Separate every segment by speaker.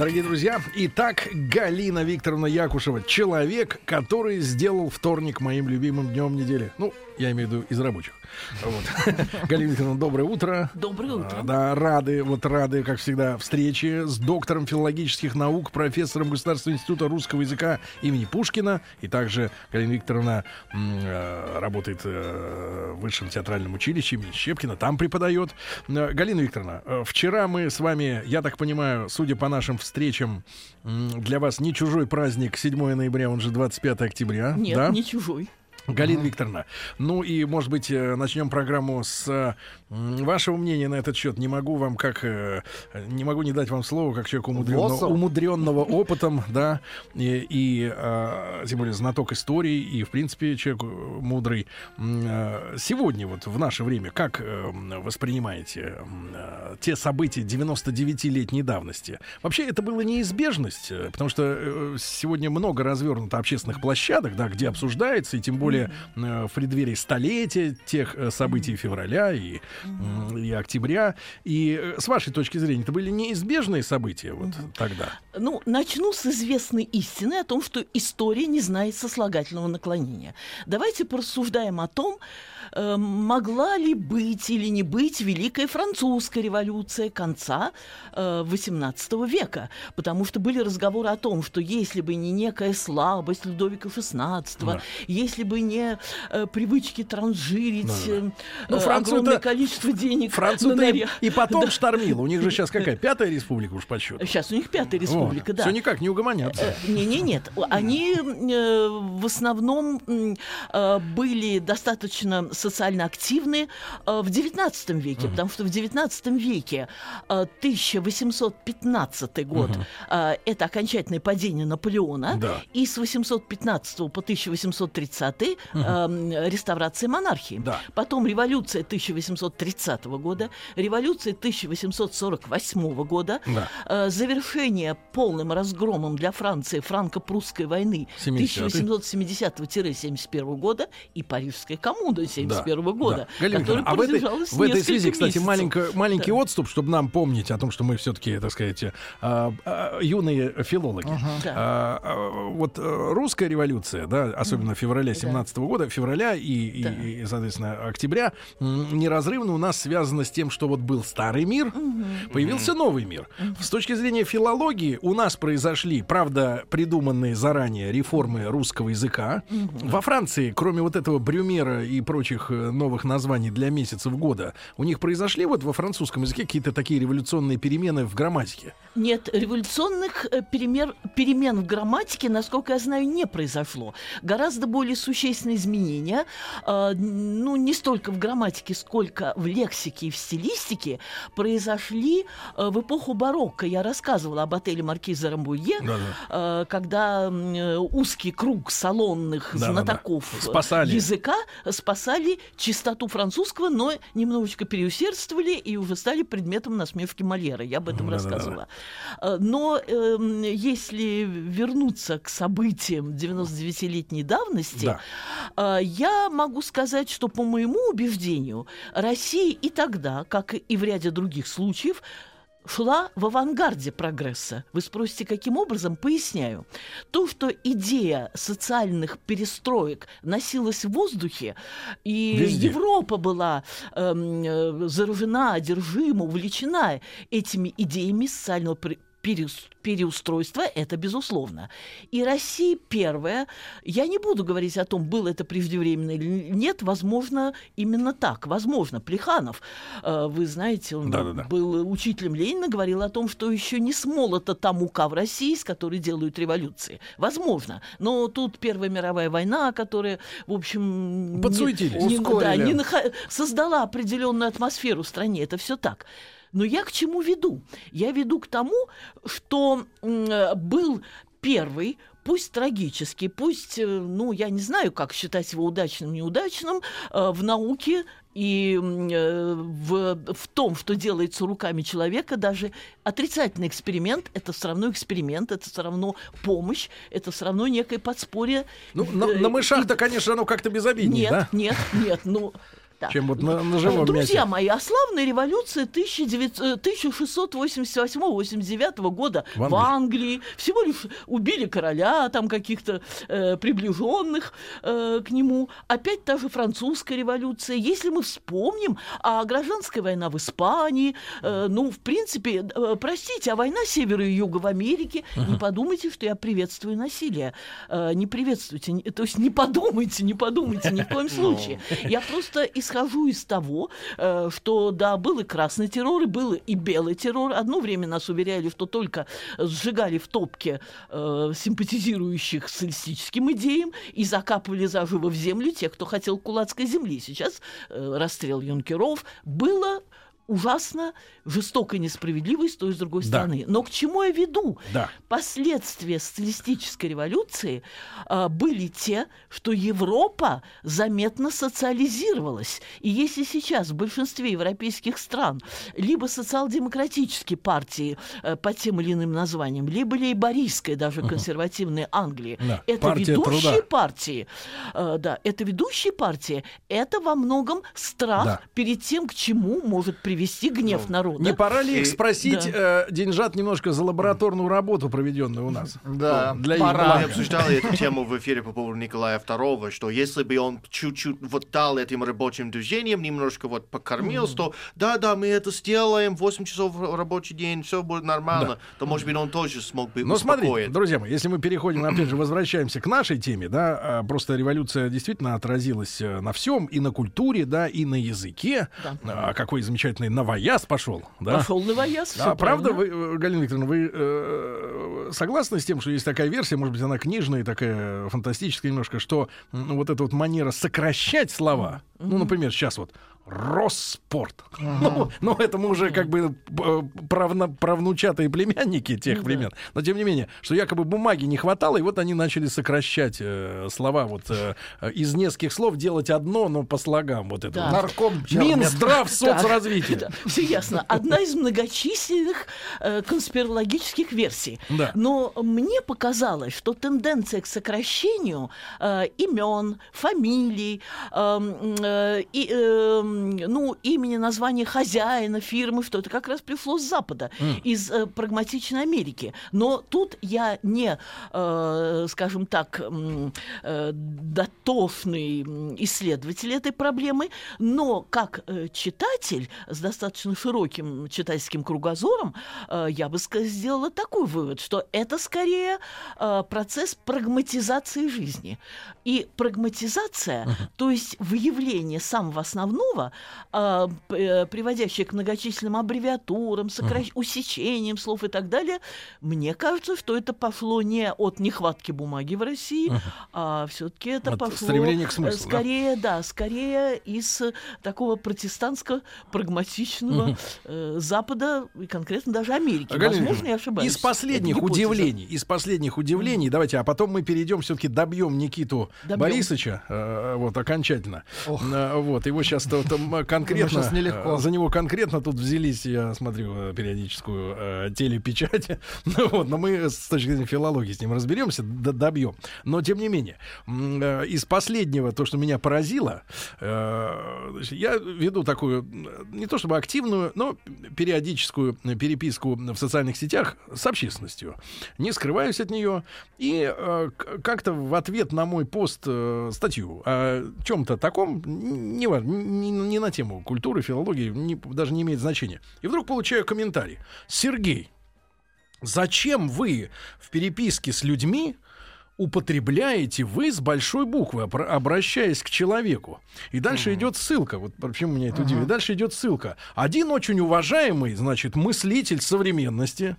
Speaker 1: Дорогие друзья, итак, Галина Викторовна Якушева, человек, который сделал вторник моим любимым днем недели. Ну, я имею в виду из рабочих. Вот. Галина Викторовна, доброе утро.
Speaker 2: Доброе утро.
Speaker 1: А, Да, рады, вот рады, как всегда, встрече с доктором филологических наук, профессором Государственного института русского языка имени Пушкина. И также Галина Викторовна э, работает э, в Высшем театральном училище имени Щепкина, там преподает. Э, Галина Викторовна, вчера мы с вами, я так понимаю, судя по нашим встречам, для вас не чужой праздник 7 ноября, он же 25 октября.
Speaker 2: Нет,
Speaker 1: да?
Speaker 2: не чужой.
Speaker 1: Галина Викторовна, ну и, может быть, э, начнем программу с вашего мнения на этот счет. Не могу вам как... э, Не могу не дать вам слово, как человеку умудренного, умудренного опытом, да, и, и, э, тем более знаток истории, и, в принципе, человек э, мудрый. Сегодня, вот в наше время, как воспринимаете те события 99-летней давности? Вообще, это было неизбежность, потому что сегодня много развернуто общественных площадок, да, где обсуждается, и тем более э, в преддверии столетия тех э, событий февраля и, и октября. И э, с вашей точки зрения, это были неизбежные события вот тогда?
Speaker 2: Ну, начну с известной истины о том, что история не знает сослагательного наклонения. Давайте порассуждаем о том, могла ли быть или не быть Великая Французская революция конца э, XVIII века. Потому что были разговоры о том, что если бы не некая слабость Людовика XVI,
Speaker 1: Да.
Speaker 2: если бы не э, привычки транжирить
Speaker 1: Да, да.
Speaker 2: э,
Speaker 1: Ну,
Speaker 2: э, огромное количество денег
Speaker 1: Францию
Speaker 2: на
Speaker 1: и,
Speaker 2: наря-
Speaker 1: и потом
Speaker 2: Да.
Speaker 1: штормило. У них же сейчас какая? Пятая республика уж по счету.
Speaker 2: Сейчас у них пятая республика, да.
Speaker 1: Все никак не угомонятся.
Speaker 2: Не, не, нет. Они э, в основном э, были достаточно социально активны э, в XIX веке, угу. потому что в XIX веке э, 1815 год угу. это окончательное падение Наполеона,
Speaker 1: да.
Speaker 2: и с 815 по 1830 угу. Эм, реставрация монархии.
Speaker 1: Да.
Speaker 2: Потом революция 1830 года, революция 1848 года,
Speaker 1: да.
Speaker 2: завершение полным разгромом для Франции франко-прусской войны 1870-71 года и Парижской коммуны 1971 да, года,
Speaker 1: да. Галина который а в этой, в этой связи,
Speaker 2: месяцев.
Speaker 1: кстати, маленько, маленький
Speaker 2: да.
Speaker 1: отступ, чтобы нам помнить о том, что мы все-таки, так сказать, а, а, юные филологи. Ага.
Speaker 2: Да.
Speaker 1: А, вот э, русская революция, да, особенно февраля 17 года, февраля и,
Speaker 2: да.
Speaker 1: и, и, соответственно, октября, неразрывно у нас связано с тем, что вот был старый мир, угу. появился новый мир. Угу. С точки зрения филологии у нас произошли, правда, придуманные заранее реформы русского языка. Угу. Во Франции, кроме вот этого Брюмера и прочих э, новых названий для месяцев года, у них произошли вот во французском языке какие-то такие революционные перемены в грамматике.
Speaker 2: Нет, революционных э, перемер- перемен в грамматике, насколько я знаю, не произошло. Гораздо более существенные изменения, э, ну, не столько в грамматике, сколько в лексике и в стилистике, произошли э, в эпоху барокко. Я рассказывала об отеле Маркиза Рамбуе,
Speaker 1: Да-да.
Speaker 2: э, когда э, узкий круг салонных
Speaker 1: Да-да-да.
Speaker 2: знатоков э,
Speaker 1: Спасали.
Speaker 2: языка спасали чистоту французского, но немножечко переусердствовали и уже стали предметом насмешки Мольера. Я об этом
Speaker 1: Да-да-да.
Speaker 2: рассказывала. Э, Но эм, если вернуться к событиям 99-летней давности,
Speaker 1: Да.
Speaker 2: э, я могу сказать, что по моему убеждению Россия и тогда, как и в ряде других случаев, шла в авангарде прогресса. Вы спросите, каким образом? Поясняю. То, что идея социальных перестроек носилась в воздухе, и
Speaker 1: Везде.
Speaker 2: Европа была эм, э, заражена, одержима, увлечена этими идеями социального переус- переустройства, это безусловно. И Россия первая, я не буду говорить о том, было это преждевременно или нет, возможно, именно так, возможно. Плеханов, э, вы знаете, он
Speaker 1: Да-да-да.
Speaker 2: был учителем Ленина, говорил о том, что еще не смолота та мука в России, с которой делают революции. Возможно. Но тут Первая мировая война, которая, в общем... не-
Speaker 1: Подсуетились.
Speaker 2: не- да, не наха- создала определенную атмосферу в стране. Это все так. Но я к чему веду? Я веду к тому, что э, был первый пусть трагический, пусть, э, ну, я не знаю, как считать его удачным, неудачным, э, в науке и в, в том, что делается руками человека, даже отрицательный эксперимент – это все равно эксперимент, это все равно помощь, это все равно некое подспорье.
Speaker 1: Ну, на, на мышах-то, конечно, оно как-то безобиднее,
Speaker 2: нет,
Speaker 1: да?
Speaker 2: Нет, нет, ну,
Speaker 1: да. чем вот на, на живом
Speaker 2: Друзья
Speaker 1: мясе.
Speaker 2: мои, а славная революция 1688-89 года в Англии. в Англии всего лишь убили короля, там каких-то э, приближенных э, к нему. Опять та же французская революция. Если мы вспомним, а гражданская война в Испании, э, ну, в принципе, э, простите, а война севера и юга в Америке, uh-huh. не подумайте, что я приветствую насилие. Э, не приветствуйте, не, то есть не подумайте, не подумайте ни в коем ну. случае. Я просто из исхожу из того, э, что, да, был и красный террор, и был и белый террор. Одно время нас уверяли, что только сжигали в топке э, симпатизирующих социалистическим идеям и закапывали заживо в землю тех, кто хотел кулацкой земли. Сейчас э, расстрел юнкеров было ужасно жестоко и несправедливо с той и с другой стороны. Да. Но к чему я веду?
Speaker 1: Да.
Speaker 2: Последствия социалистической революции а, были те, что Европа заметно социализировалась. И если сейчас в большинстве европейских стран либо социал-демократические партии а, под тем или иным названием, либо лейбористская, даже консервативная Англия, да. это Партия ведущие труда. партии, а, да, это ведущие партии, это во многом страх да. перед тем, к чему может привести привести гнев ну, народа.
Speaker 1: Не пора ли их спросить да. э, деньжат немножко за лабораторную работу, проведенную у нас?
Speaker 3: Да, ну, для пора. Мы обсуждали эту тему в эфире по поводу Николая II, что если бы он чуть-чуть вот дал этим рабочим движением, немножко вот покормил, mm. что да-да, мы это сделаем, 8 часов рабочий день, все будет нормально, да. то, может быть, он тоже смог бы
Speaker 1: Но смотрите, друзья мои, если мы переходим, опять же, возвращаемся к нашей теме, да, а, просто революция действительно отразилась э, на всем, и на культуре, да, и на языке. Да. А, какой замечательный новояз пошел. Да?
Speaker 2: Пошел новояз.
Speaker 1: Да, правда, вы, э, Галина Викторовна, вы э, согласны с тем, что есть такая версия, может быть, она книжная, такая фантастическая немножко, что ну, вот эта вот манера сокращать слова, mm-hmm. ну, например, сейчас вот Росспорт. Ага. Ну, ну, это мы уже как бы э, правно, правнучатые племянники тех ну, времен. Да. Но тем не менее, что якобы бумаги не хватало, и вот они начали сокращать э, слова вот э, из нескольких слов делать одно, но по слогам вот это. Да. Вот.
Speaker 3: Нарком.
Speaker 1: Минздрав соцразвитие. Да,
Speaker 2: все ясно. Одна из многочисленных э, конспирологических версий. Да. Но мне показалось, что тенденция к сокращению э, имен, фамилий э, э, и э, ну, имени, название хозяина фирмы, что это как раз пришло с Запада, mm. из э, прагматичной Америки. Но тут я не, э, скажем так, э, дотошный исследователь этой проблемы, но как э, читатель с достаточно широким читательским кругозором, э, я бы сделала такой вывод, что это скорее э, процесс прагматизации жизни. И прагматизация, uh-huh. то есть выявление самого основного, э, приводящее к многочисленным аббревиатурам, сокращ... uh-huh. усечениям слов и так далее, мне кажется, что это пошло не от нехватки бумаги в России, uh-huh. а все-таки это от пошло
Speaker 1: к смыслу,
Speaker 2: скорее, да? да, скорее из такого протестантско-прагматичного uh-huh. э, Запада и конкретно даже Америки.
Speaker 1: Галина, Возможно, я ошибаюсь. Из последних удивлений, из последних удивлений, uh-huh. давайте, а потом мы перейдем все-таки добьем Никиту Добьем. Борисовича, э, вот, окончательно. Э, вот, его сейчас там конкретно, нелегко. за него конкретно тут взялись, я смотрю э, периодическую э, телепечать, ну, вот, но мы с точки зрения филологии с ним разберемся, добьем. Но, тем не менее, э, из последнего, то, что меня поразило, э, я веду такую, не то чтобы активную, но периодическую переписку в социальных сетях с общественностью. Не скрываюсь от нее. И э, как-то в ответ на мой пост э, статью о чем-то таком, не, не, не на тему культуры, филологии, не, даже не имеет значения. И вдруг получаю комментарий. Сергей, зачем вы в переписке с людьми употребляете вы с большой буквы, обращаясь к человеку. И дальше mm-hmm. идет ссылка. Вот почему меня это uh-huh. удивило. Дальше идет ссылка. Один очень уважаемый, значит, мыслитель современности,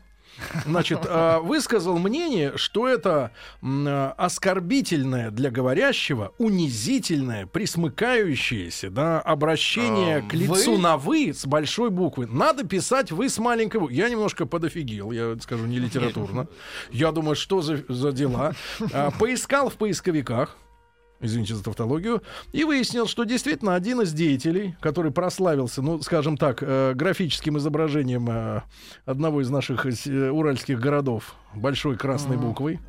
Speaker 1: значит, а, высказал мнение, что это а, оскорбительное для говорящего, унизительное, присмыкающееся, да, обращение
Speaker 3: Ам,
Speaker 1: к лицу на «вы» с большой буквы. Надо писать «вы» с маленькой буквы. Я немножко подофигел, я скажу не литературно. Я думаю, что за, за дела. А, Поискал в поисковиках, извините за тавтологию, и выяснил, что действительно один из деятелей, который прославился, ну, скажем так, э, графическим изображением э, одного из наших э, уральских городов большой красной буквой,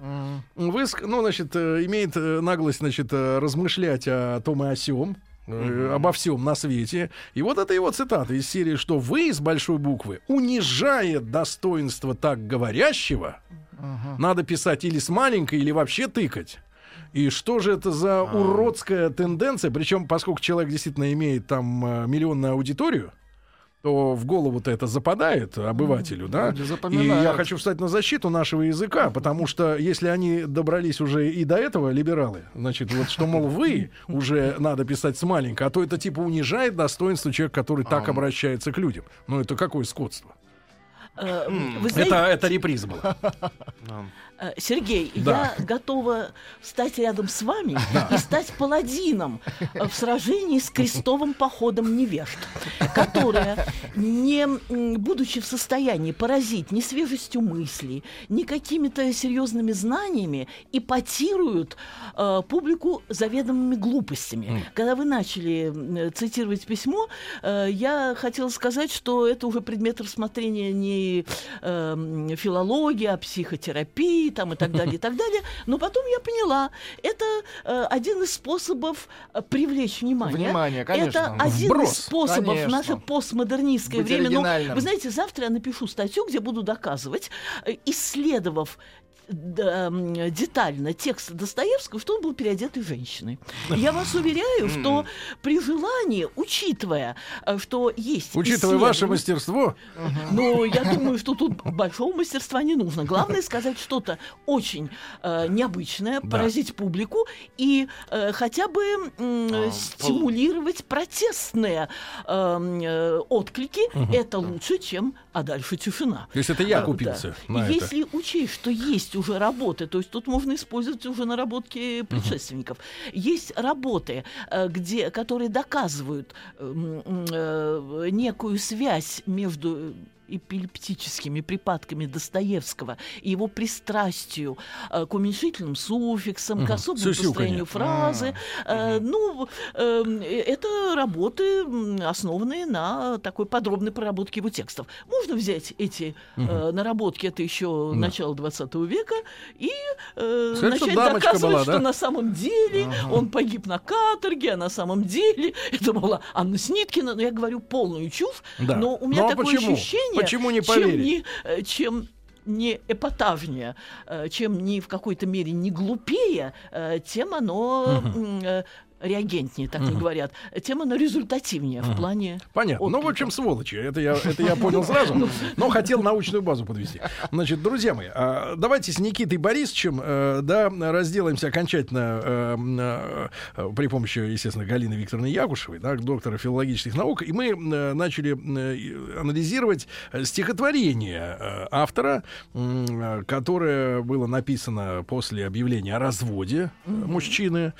Speaker 1: выск- ну, значит, э, имеет э, наглость, значит, э, размышлять о том и о сём, э, обо всем на свете. И вот это его цитата из серии, что вы с большой буквы, унижает достоинство так говорящего, надо писать или с маленькой, или вообще тыкать. И что же это за уродская тенденция? Причем, поскольку человек действительно имеет там э, миллионную аудиторию, то в голову-то это западает обывателю, да? И я хочу встать на защиту нашего языка, потому что если они добрались уже и до этого, либералы, значит, вот что, мол, вы уже надо писать с маленькой, а то это типа унижает достоинство человека, который так обращается к людям. Ну это какое скотство?
Speaker 2: Э, Вы знаете,
Speaker 1: Это, это реприза была.
Speaker 2: Э, Сергей,
Speaker 1: Да.
Speaker 2: я готова стать рядом с вами и стать паладином в сражении с крестовым походом невежд, которая, не будучи в состоянии поразить ни свежестью мыслей, ни какими-то серьезными знаниями, ипотируют э, публику заведомыми глупостями. Когда вы начали цитировать письмо, э, я хотела сказать, что это уже предмет рассмотрения не э, филологии, а психотерапии там, и так далее, и так далее. Но потом я поняла, это э, один из способов э, привлечь внимание.
Speaker 4: Внимание, конечно.
Speaker 2: Это один
Speaker 1: Вброс.
Speaker 2: из способов
Speaker 4: Конечно.
Speaker 2: наше постмодернистское
Speaker 4: Быть
Speaker 2: время. Ну, вы знаете, завтра я напишу статью, где буду доказывать, э, исследовав детально текст Достоевского, что он был переодетой женщиной. Я вас уверяю, что при желании, учитывая, э, что есть
Speaker 1: Учитывая ваше мастерство,
Speaker 2: но я думаю, что тут большого мастерства не нужно. Главное сказать что-то очень э, необычное, поразить публику и э, хотя бы
Speaker 3: А,
Speaker 2: стимулировать протестные отклики. Это лучше, чем «а дальше тишина».
Speaker 1: то есть это я купился.
Speaker 2: Если учесть, что есть уже работы, то есть тут можно использовать уже наработки предшественников. Есть работы, э, где, которые доказывают м, м, э, некую связь между эпилептическими припадками Достоевского и его пристрастию э, к уменьшительным суффиксам, к особому построению фразы. Э, Ну, э, это работы, основанные на такой подробной проработке его текстов. Можно взять эти э, наработки, это еще начало 20 века, и э,
Speaker 1: Сказать, что
Speaker 2: начать
Speaker 1: дамочка
Speaker 2: доказывать,
Speaker 1: была,
Speaker 2: что
Speaker 1: да?
Speaker 2: на самом деле он погиб на каторге, а на самом деле это была Анна Сниткина. Но я говорю полную чушь,
Speaker 1: Да.
Speaker 2: но у меня
Speaker 1: Ну, а
Speaker 2: такое
Speaker 1: почему?
Speaker 2: ощущение,
Speaker 1: Почему не
Speaker 2: чем
Speaker 1: поверить?
Speaker 2: не, э, чем не эпатажнее, э, чем не в какой-то мере не глупее, э, тем оно э, реагентнее, так не говорят, тем оно результативнее в плане
Speaker 1: Понятно. Ну, в общем, сволочи. Это я, это я понял сразу. Но хотел научную базу подвести. Значит, друзья мои, а, давайте с Никитой Борисовичем э, да, разделаемся окончательно э, э, при помощи, естественно, Галины Викторовны Ягушевой, да, доктора филологических наук. И мы начали анализировать стихотворение автора, которое было написано после объявления о разводе мужчины.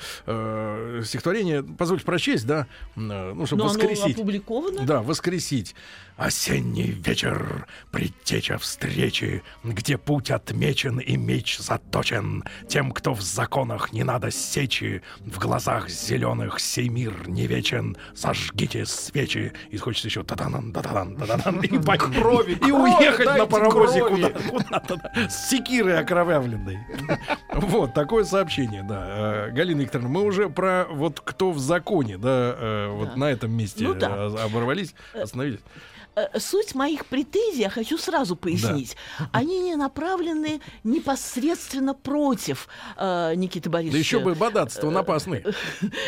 Speaker 1: Стихотворение, позвольте прочесть, да, э, ну, чтобы
Speaker 2: Но оно
Speaker 1: воскресить.
Speaker 2: опубликовано.
Speaker 1: Да, воскресить. Осенний вечер, предтеча встречи, где путь отмечен и меч заточен. Тем, кто в законах не надо сечи, в глазах зеленых сей мир не вечен. Зажгите свечи. И хочется еще та-дан, та-дан, та-дан, и, по-
Speaker 4: Крови,
Speaker 1: и уехать на паровозе куда-то, да, с секирой окровавленной. Вот, такое сообщение, да. Э, Галина Викторовна, мы уже про вот кто в законе, да, э, вот
Speaker 2: Да.
Speaker 1: на этом месте
Speaker 2: Ну да.
Speaker 1: э, оборвались, остановились.
Speaker 2: Э, Суть моих претензий, я хочу сразу пояснить, они не направлены непосредственно против э, Никиты
Speaker 1: Да
Speaker 2: Борисовича.
Speaker 1: еще бы бодатство, он опасный.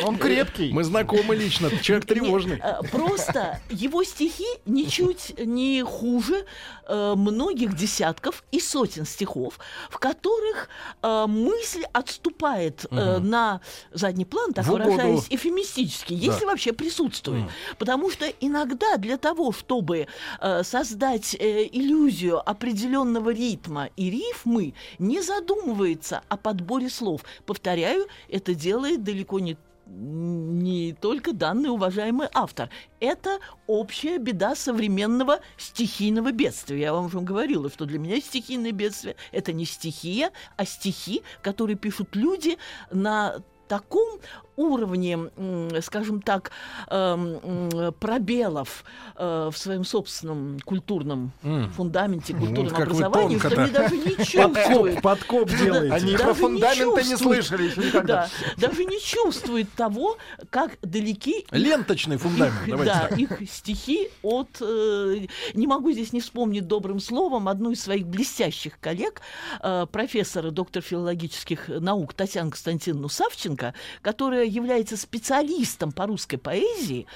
Speaker 4: Он крепкий.
Speaker 1: Мы знакомы лично, человек тревожный.
Speaker 2: Не, э, просто его стихи ничуть не хуже э, многих десятков и сотен стихов, в которых э, мысль отступает э, на задний план, так
Speaker 1: В угоду.
Speaker 2: выражаясь эфемистически, если вообще присутствует. Потому что иногда для того, чтобы чтобы э, создать э, иллюзию определенного ритма и рифмы, не задумывается о подборе слов. Повторяю, это делает далеко не не только данный уважаемый автор. Это общая беда современного стихийного бедствия. Я вам уже говорила, что для меня стихийное бедствие – это не стихия, а стихи, которые пишут люди на таком уровне, скажем так, эм, пробелов э, в своем собственном культурном фундаменте, культурном
Speaker 1: как вы
Speaker 2: образовании, что они даже не
Speaker 1: Подкоп,
Speaker 2: чувствуют.
Speaker 1: подкоп делаете.
Speaker 4: Они
Speaker 2: Даже
Speaker 4: про
Speaker 2: не
Speaker 4: фундаменты не
Speaker 2: чувствуют.
Speaker 4: слышали еще никогда.
Speaker 2: Да, даже не чувствует того, как далеки
Speaker 1: Ленточный фундамент,
Speaker 2: их, да,
Speaker 1: так.
Speaker 2: их стихи от... э, не могу здесь не вспомнить добрым словом одну из своих блестящих коллег, э, профессора, доктор филологических наук Татьяну Константиновну Савченко, которая является специалистом по русской поэзии,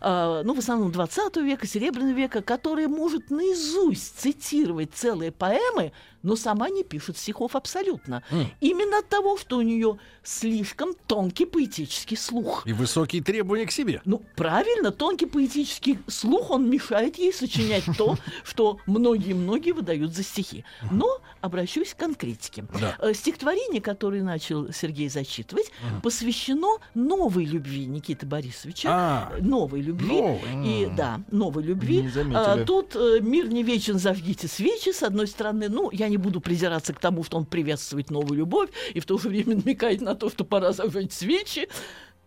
Speaker 2: э, ну, в основном 20 века, Серебряного века, которая может наизусть цитировать целые поэмы, но сама не пишет стихов абсолютно. Именно от того, что у нее слишком тонкий поэтический слух.
Speaker 1: И высокие требования к себе.
Speaker 2: Ну, правильно, тонкий поэтический слух, он мешает ей сочинять то, что многие-многие выдают за стихи. Но обращусь к конкретике.
Speaker 1: Да.
Speaker 2: Э, Стихотворение, которое начал Сергей зачитывать, посвящено новой любви Никиты Борисовича.
Speaker 1: А.
Speaker 2: Новой любви. И, да, новой любви.
Speaker 4: Не заметили.
Speaker 2: А, Тут э, мир не вечен, зажгите свечи, с одной стороны. Ну, я не буду придираться к тому, что он приветствует новую любовь, и в то же время намекает на то, что пора зажечь свечи.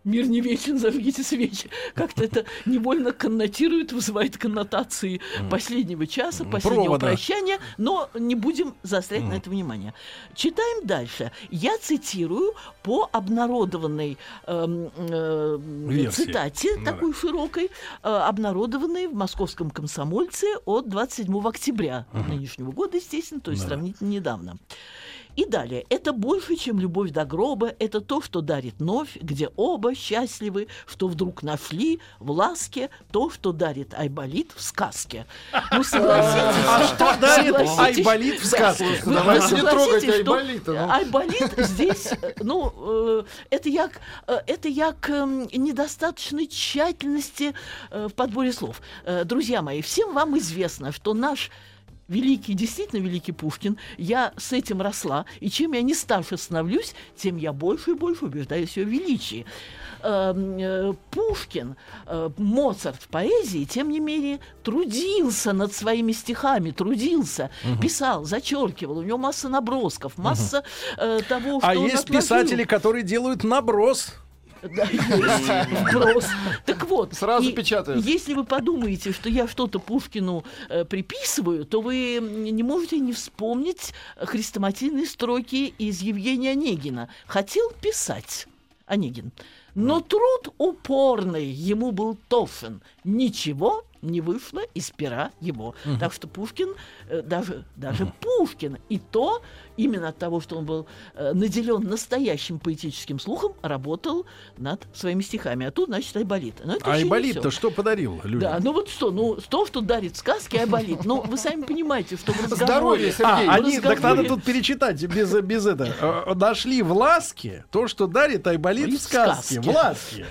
Speaker 2: Мир не вечен, зажгите свечи. Как-то это невольно коннотирует, вызывает коннотации последнего часа, последнего
Speaker 1: Провода.
Speaker 2: прощания, но не будем заострять на это внимание. Читаем дальше. Я цитирую по обнародованной эм, э,
Speaker 1: Версии.
Speaker 2: цитате,
Speaker 1: Да-да.
Speaker 2: такой широкой, э, обнародованной в московском комсомольце от 27 октября нынешнего года, естественно, то есть
Speaker 1: Да.
Speaker 2: сравнительно недавно. И далее. Это больше, чем любовь до гроба. Это то, что дарит новь, где оба счастливы, что вдруг нашли в ласке то, что дарит Айболит в сказке. Ну, согласитесь.
Speaker 1: А что дарит Айболит в сказке?
Speaker 4: Давайте не трогать Айболита, ну.
Speaker 2: Айболит здесь, э, ну, э, это як, э, это як эм, недостаточной тщательности в подборе слов. Друзья мои, всем вам известно, что наш великий, действительно великий Пушкин, я с этим росла, и чем я не старше становлюсь, тем я больше и больше убеждаюсь в ее величии. Эм, э, Пушкин, э, Моцарт в поэзии, тем не менее, трудился над своими стихами, трудился, писал, зачеркивал, у него масса набросков, масса э, того, что
Speaker 1: А есть
Speaker 2: отложил.
Speaker 1: писатели, которые делают наброс.
Speaker 2: Да, есть. Вброс. Так вот.
Speaker 4: Сразу печатают.
Speaker 2: Если вы подумаете, что я что-то Пушкину э, приписываю, то вы не можете не вспомнить хрестоматийные строки из Евгения Онегина. Хотел писать Онегин. Но труд упорный ему был тошен. Ничего не вышло из пера его. Так что Пушкин, э, даже, даже Пушкин, и то именно от того, что он был э, наделен настоящим поэтическим слухом, работал над своими стихами. А тут, значит, Айболит. Но это
Speaker 1: А Айболит-то что подарил людям?
Speaker 2: Да, ну вот что, ну то, что дарит сказки, Айболит. Ну, вы сами понимаете, что в разговоре...
Speaker 4: Здоровье, Сергей.
Speaker 1: А, они, так надо
Speaker 2: разговоре-
Speaker 1: тут перечитать без, без этого. Э, Нашли в ласке то, что дарит Айболит в сказке. В ласке.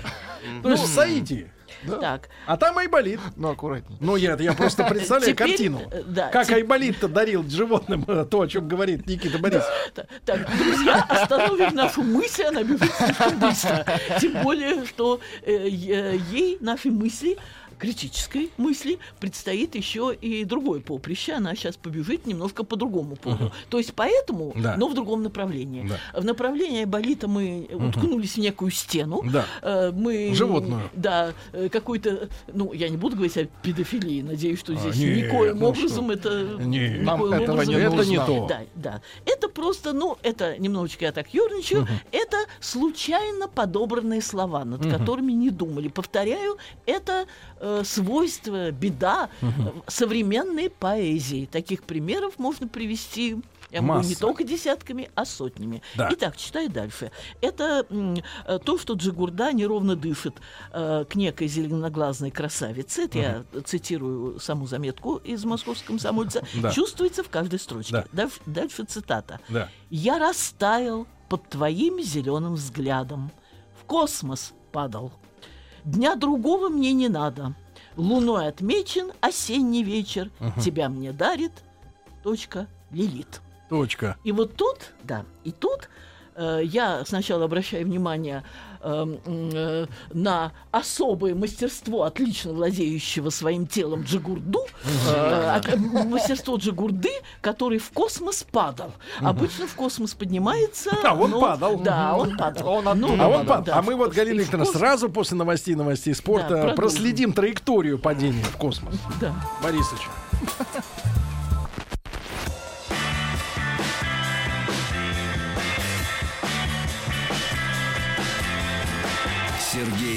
Speaker 1: То есть в Саите.
Speaker 2: Так,
Speaker 1: А там Айболит.
Speaker 4: Ну, аккуратнее.
Speaker 1: Ну, я, я просто представляю
Speaker 2: Теперь,
Speaker 1: картину.
Speaker 2: э, да,
Speaker 1: как
Speaker 2: те-
Speaker 1: Айболит-то дарил животным э, то, о чем говорит Никита Борисович.
Speaker 2: Та- Так, друзья, остановим нашу мысль, она бежит слишком быстро. Тем более, что э, ей наши мысли критической мысли предстоит еще и другое поприще. Она сейчас побежит немножко по другому поводу. То есть поэтому,
Speaker 1: Да.
Speaker 2: но в другом направлении.
Speaker 1: Да.
Speaker 2: В направлении Айболита мы уткнулись в некую стену.
Speaker 1: Да.
Speaker 2: Э, Мы,
Speaker 1: Животную.
Speaker 2: Да, э, какой-то, ну, я не буду говорить о педофилии, надеюсь, что
Speaker 1: А,
Speaker 2: здесь
Speaker 1: нет,
Speaker 2: никоим
Speaker 1: ну
Speaker 2: образом это...
Speaker 1: Не,
Speaker 4: нам этого
Speaker 2: образом
Speaker 4: не
Speaker 1: Это не
Speaker 4: нужно.
Speaker 1: то.
Speaker 2: да, да. Это просто, ну, это немножечко я так юрничаю, это случайно подобранные слова, над которыми не думали. Повторяю, это э, свойство, беда э, современной поэзии. Таких примеров можно привести. Я могу не
Speaker 1: Масса.
Speaker 2: только десятками, а сотнями.
Speaker 1: Да.
Speaker 2: Итак, читай дальше. Это э, то, что Джигурда неровно дышит э, к некой зеленоглазной красавице. Это я цитирую саму заметку из московского комсомольца.
Speaker 1: Да.
Speaker 2: Чувствуется в каждой строчке.
Speaker 1: Да.
Speaker 2: Дальше, дальше цитата.
Speaker 1: Да.
Speaker 2: Я растаял под твоим зеленым взглядом, в космос падал. Дня другого мне не надо. Луной отмечен осенний вечер, тебя мне дарит точка Лилит.
Speaker 1: Точка.
Speaker 2: И вот тут, да, и тут я сначала обращаю внимание э, м, э, на особое мастерство отлично владеющего своим телом Джигурду, э, а- мастерство Джигурды, который в космос падал. Обычно в космос поднимается.
Speaker 1: А он падал.
Speaker 2: Да, он падал. Ну,
Speaker 1: А,
Speaker 2: да, да,
Speaker 1: а мы вот, Галина Викторовна, сразу после новостей новостей спорта проследим траекторию падения в космос.
Speaker 2: Да.
Speaker 1: Борисович.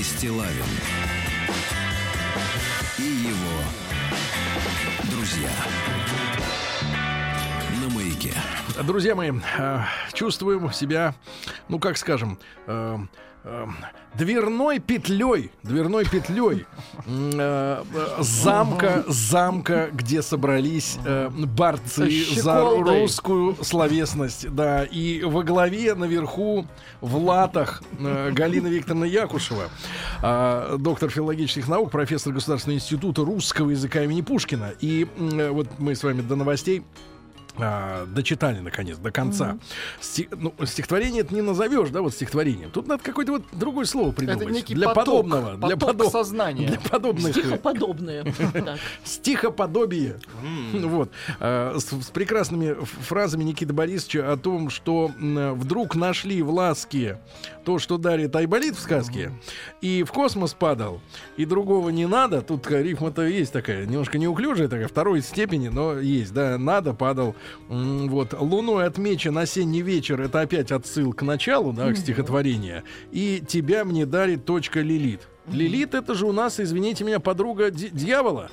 Speaker 5: Сергей Стилавин и его друзья на маяке.
Speaker 1: Друзья мои, э, чувствуем себя, ну как скажем, э, э, дверной петлей, дверной петлей э, э, замка, замка, где собрались э, борцы за русскую словесность, да, и во главе наверху в латах э, Галина Викторовна Якушева, э, доктор филологических наук, профессор Государственного института русского языка имени Пушкина. И э, вот мы с вами до новостей а, дочитали наконец до конца. Сти- ну, стихотворение это не назовешь, да, вот стихотворением. Тут надо какое-то вот другое слово придумать.
Speaker 4: Это некий
Speaker 1: для
Speaker 4: поток,
Speaker 1: подобного, для
Speaker 4: поток
Speaker 1: подоб-
Speaker 4: сознания.
Speaker 1: для подобных
Speaker 2: Стихоподобное.
Speaker 1: Стихоподобие. Вот. А, с, прекрасными фразами Никиты Борисовича о том, что вдруг нашли в ласке то, что дарит Айболит в сказке, и в космос падал, и другого не надо. Тут такая рифма-то есть такая, немножко неуклюжая такая, второй степени, но есть, да, надо, падал. Вот. Луной отмечен осенний вечер, это опять отсыл к началу, да, к стихотворения. И тебя мне дарит точка Лилит. Лилит это же у нас, извините меня, подруга дьявола.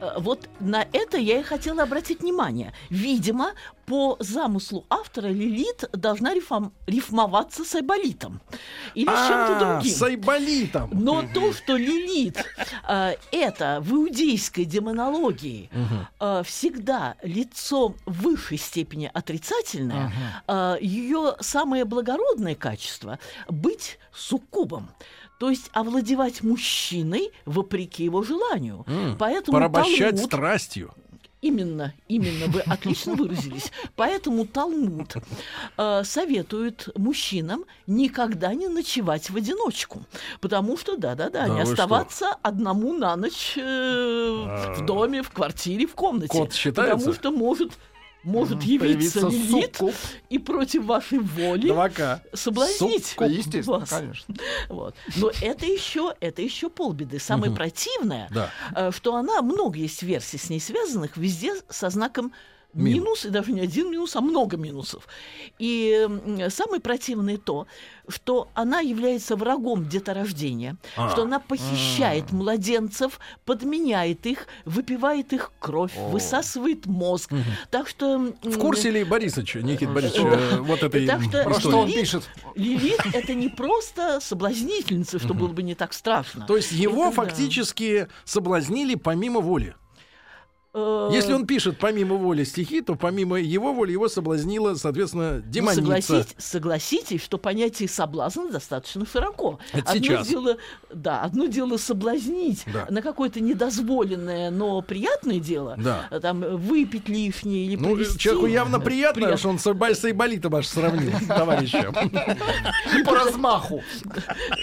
Speaker 2: Э, Вот на это я и хотела обратить внимание. Видимо, по замыслу автора Лилит должна рифам- рифмоваться с Айболитом. Или с чем-то
Speaker 1: А,
Speaker 2: другим.
Speaker 1: С Айболитом.
Speaker 2: Но то, что Лилит э, это в иудейской демонологии э, всегда лицо в высшей степени отрицательное, э, ее самое благородное качество быть суккубом. То есть овладевать мужчиной вопреки его желанию.
Speaker 1: М,
Speaker 2: Поэтому
Speaker 1: Порабощать
Speaker 2: Талмуд-
Speaker 1: страстью.
Speaker 2: Именно, именно, вы отлично выразились. Поэтому Талмуд э, советует мужчинам никогда не ночевать в одиночку. Потому что, да-да-да,
Speaker 1: Да
Speaker 2: не оставаться одному на ночь э, в доме, в квартире, в комнате.
Speaker 1: Кот считается?
Speaker 2: Потому что может, может явиться Лилит и против вашей воли
Speaker 1: 2К.
Speaker 2: соблазнить
Speaker 4: Суккуб, естественно,
Speaker 2: вас.
Speaker 4: конечно.
Speaker 2: Вот. Но это еще, это еще полбеды. Самое противное,
Speaker 1: Да.
Speaker 2: э, что она, много есть версий с ней связанных, везде со знаком
Speaker 1: Минус.
Speaker 2: минус, и даже не один минус, а много минусов. И самое противное то, что она является врагом деторождения,
Speaker 1: А.
Speaker 2: что она похищает младенцев, подменяет их, выпивает их кровь, высасывает мозг. Так что...
Speaker 1: В курсе ли Борисович, Никит Борисович,
Speaker 2: Э,
Speaker 1: э, вот этой
Speaker 2: так что-
Speaker 4: он пишет?
Speaker 2: Лилит — это не просто соблазнительница, что было бы не так страшно.
Speaker 1: То есть его
Speaker 2: Это
Speaker 1: фактически соблазнили помимо воли.
Speaker 2: Э,
Speaker 1: Если он пишет помимо воли стихи, то помимо его воли его соблазнила, соответственно,
Speaker 2: ну,
Speaker 1: демоница.
Speaker 2: согласитесь, согласитесь, что понятие соблазн достаточно широко.
Speaker 1: Это
Speaker 2: одно
Speaker 1: сейчас.
Speaker 2: дело, да, одно дело соблазнить
Speaker 1: Да.
Speaker 2: на какое-то недозволенное, но приятное дело,
Speaker 1: Да.
Speaker 2: э, там выпить лишнее или
Speaker 1: Ну,
Speaker 2: привести-
Speaker 1: человеку явно приятно,
Speaker 2: Приятно.
Speaker 1: что он с Айболитом аж сравнил товарища.
Speaker 4: По размаху.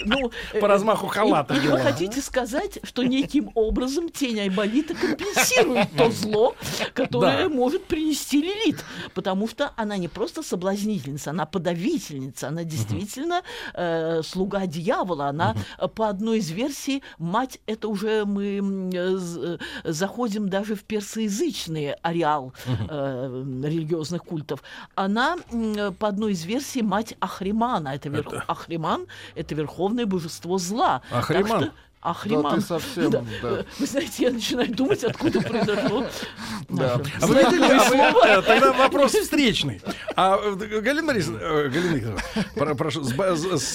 Speaker 2: Ну, э,
Speaker 1: По размаху халата
Speaker 2: вы хотите сказать, что неким образом тень Айболита компенсирует то зло, которое может принести Лилит? Потому что она не просто соблазнительница, она подавительница, она действительно э, слуга дьявола. Она э, по одной из версий, мать, это уже мы э, заходим даже в персоязычный ареал религиозных культов. Она по одной из версий мать Ахримана. Это, верх-
Speaker 1: Это-
Speaker 2: Ахриман — это верховное божество зла.
Speaker 1: Ахриман?
Speaker 2: Что- Ахриман.
Speaker 4: Да ты совсем, да.
Speaker 2: Э, Вы знаете, я начинаю думать, откуда произошло
Speaker 4: Да.
Speaker 1: А вы видели, а э, тогда вопрос встречный. А э, Галина Борисовна, э, Галина про- прошу, с, ба- с- с,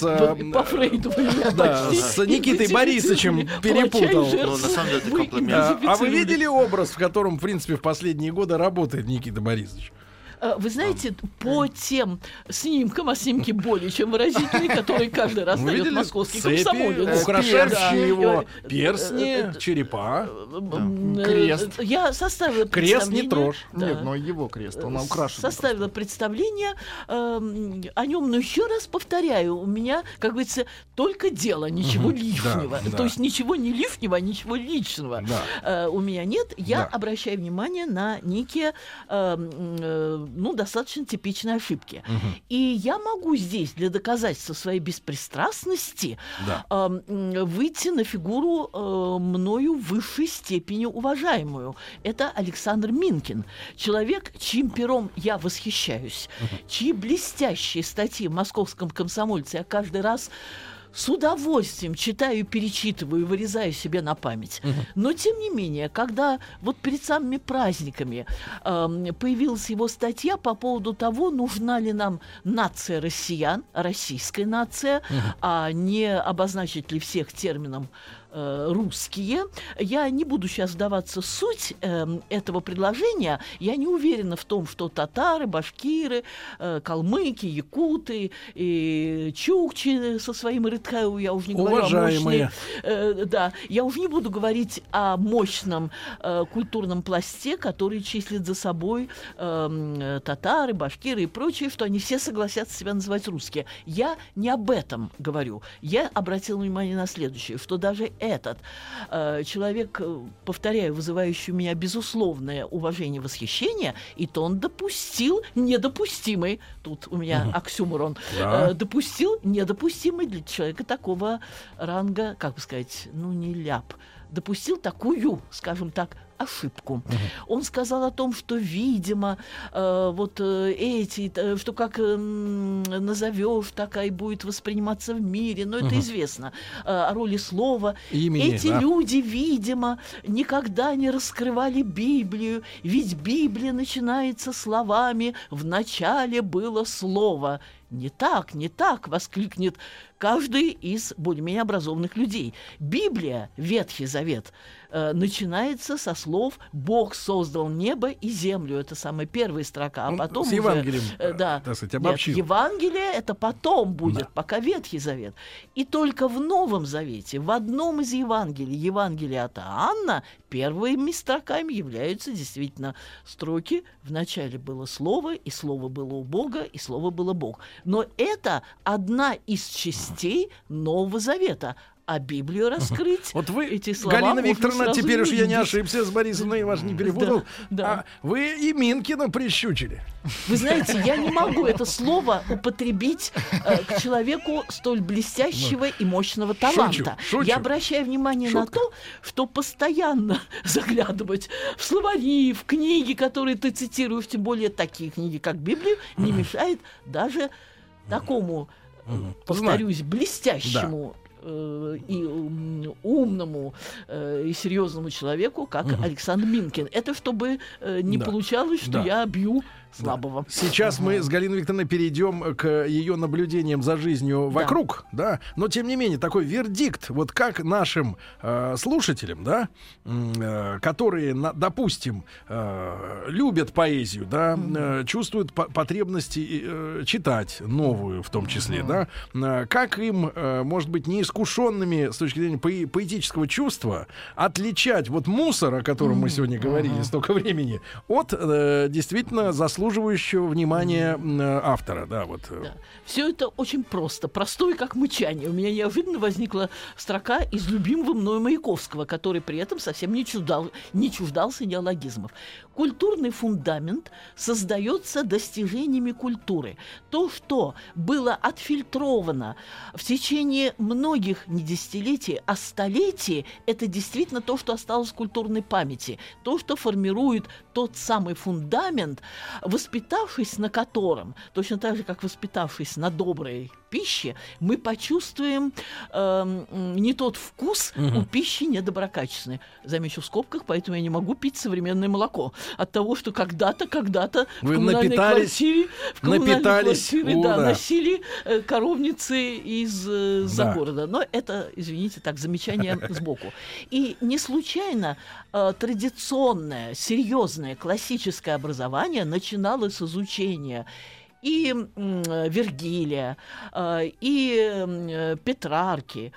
Speaker 2: По Фрейду
Speaker 1: да,
Speaker 2: почти
Speaker 1: с Никитой. Борисовичем перепутал.
Speaker 3: Ну, на самом деле это комплимент.
Speaker 1: А, а вы видели образ, в котором, в принципе, в последние годы работает Никита Борисович?
Speaker 2: Э, Вы знаете, по тем снимкам, а снимки более чем выразительные, которые каждый раз дает московский комсомолец.
Speaker 1: украшающие его перстни,
Speaker 2: э,
Speaker 1: черепа.
Speaker 4: Крест.
Speaker 2: Я составила
Speaker 1: Крест не трожь.
Speaker 4: Нет, но его крест, он
Speaker 2: Э,
Speaker 4: украшен.
Speaker 2: Составила представление эм, о нем, но еще раз повторяю, у меня, как говорится, только дело, ничего лишнего. То есть ничего не лишнего, а ничего личного э, у меня нет. Я обращаю внимание на некие, эм, э, ну, достаточно типичные ошибки. И я могу здесь для доказательства своей беспристрастности
Speaker 1: Да.
Speaker 2: м, выйти на фигуру э, мною в высшей степени уважаемую. Это Александр Минкин. Человек, чьим пером я восхищаюсь, чьи блестящие статьи в московском комсомольце я каждый раз с удовольствием читаю, перечитываю, вырезаю себе на память. Но тем не менее, когда вот перед самыми праздниками эм, появилась его статья по поводу того, нужна ли нам нация россиян, российская нация, а не обозначить ли всех термином э, русские. Я не буду сейчас вдаваться в суть эм, этого предложения. Я не уверена в том, что татары, башкиры, э, калмыки, якуты, и чукчи со своим рытхаю, я уже не говорю о
Speaker 1: Уважаемые.
Speaker 2: мощной Э, да, я уже не буду говорить о мощном э, культурном пласте, который числит за собой э, татары, башкиры и прочие, что они все согласятся себя называть русские. Я не об этом говорю. Я обратила внимание на следующее, что даже этот э, человек, э, повторяю, вызывающий у меня безусловное уважение, восхищение, и то он допустил недопустимый, тут у меня оксюморон,
Speaker 1: Да.
Speaker 2: э, допустил недопустимый для человека такого ранга, как бы сказать, ну не ляп, допустил такую, скажем так, ошибку. Он сказал о том, что, видимо, э, вот э, эти, э, что как эм, назовешь, такая и будет восприниматься в мире, но это известно, э, о роли слова.
Speaker 1: Имени,
Speaker 2: эти
Speaker 1: да.
Speaker 2: люди, видимо, никогда не раскрывали Библию, ведь Библия начинается словами «в начале было слово». Не так, не так, воскликнет каждый из более-менее образованных людей. Библия, Ветхий Завет, э, начинается со слов «Бог создал небо и землю». Это самая первая строка, а
Speaker 1: Он
Speaker 2: потом
Speaker 1: с
Speaker 2: уже,
Speaker 1: Евангелием,
Speaker 2: э, да,
Speaker 1: так сказать,
Speaker 2: Нет,
Speaker 1: обобщил.
Speaker 2: Евангелие это потом будет, пока Ветхий Завет. И только в Новом Завете, в одном из Евангелий, Евангелие от Анна, первыми строками являются действительно строки «В начале было Слово, и Слово было у Бога, и Слово было Бог». Но это одна из частей Нового Завета. А Библию раскрыть
Speaker 1: Вот вы,
Speaker 2: эти слова
Speaker 1: Галина Викторовна, теперь уж я не ошибся с Борисовной, я вас не перепутал.
Speaker 2: да.
Speaker 1: А вы и Минкина прищучили.
Speaker 2: Вы знаете, я не могу это слово употребить э, к человеку столь блестящего и мощного таланта.
Speaker 1: шучу.
Speaker 2: Я обращаю внимание на
Speaker 1: Шутка.
Speaker 2: то, что постоянно заглядывать в словари, в книги, которые ты цитируешь, тем более такие книги, как Библию, не мешает даже такому, э, повторюсь, блестящему и ум, умному э, и серьезному человеку, как Александр Минкин. Это чтобы э, не
Speaker 1: Да.
Speaker 2: получалось, что
Speaker 1: Да.
Speaker 2: я бью слабого.
Speaker 1: Сейчас мы с Галиной Викторовной перейдем к ее наблюдениям за жизнью вокруг, да. Но тем не менее такой вердикт, вот как нашим э, слушателям, да, э, которые, на- допустим, э, любят поэзию, да, э, чувствуют по- потребности э, читать новую, в том числе, да, э, как им, э, может быть, неискушенными с точки зрения поэ- поэтического чувства отличать вот мусор, о котором мы сегодня говорили столько времени, от э, действительно заслуживающего внимания э, автора, да, вот. э.
Speaker 2: Да. Все это очень просто, простое, как мычание. У меня неожиданно возникла строка из любимого мною Маяковского, который при этом совсем не, чуждал, не чуждался неологизмов. Культурный фундамент создается достижениями культуры. То, что было отфильтровано в течение многих не десятилетий, а столетий, это действительно то, что осталось в культурной памяти. То, что формирует тот самый фундамент, воспитавшись на котором, точно так же, как воспитавшись на доброй пище, мы почувствуем м, не тот вкус у пищи недоброкачественной. Замечу в скобках, поэтому я не могу пить современное молоко. От того, что когда-то, когда-то
Speaker 1: Вы
Speaker 2: в коммунальной
Speaker 1: напитались-
Speaker 2: квартире, в коммунальной
Speaker 1: напитались,
Speaker 2: квартире,
Speaker 1: о,
Speaker 2: да,
Speaker 1: да.
Speaker 2: носили э, коровницы из э, за
Speaker 1: Да.
Speaker 2: города. Но это, извините, так, замечание сбоку. И не случайно э, традиционная, серьезная серьезное классическое образование начиналось с изучения и э, Вергилия, э, и э, Петрарки,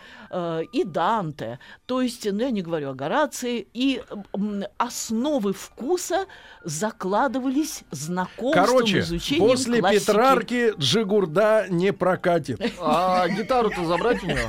Speaker 2: и Данте. То есть, ну, я не говорю о Горации. И основы вкуса закладывались знакомством,
Speaker 1: Короче,
Speaker 2: изучением
Speaker 1: после
Speaker 2: классики.
Speaker 1: Петрарки Джигурда не прокатит.
Speaker 4: А гитару-то забрать у него?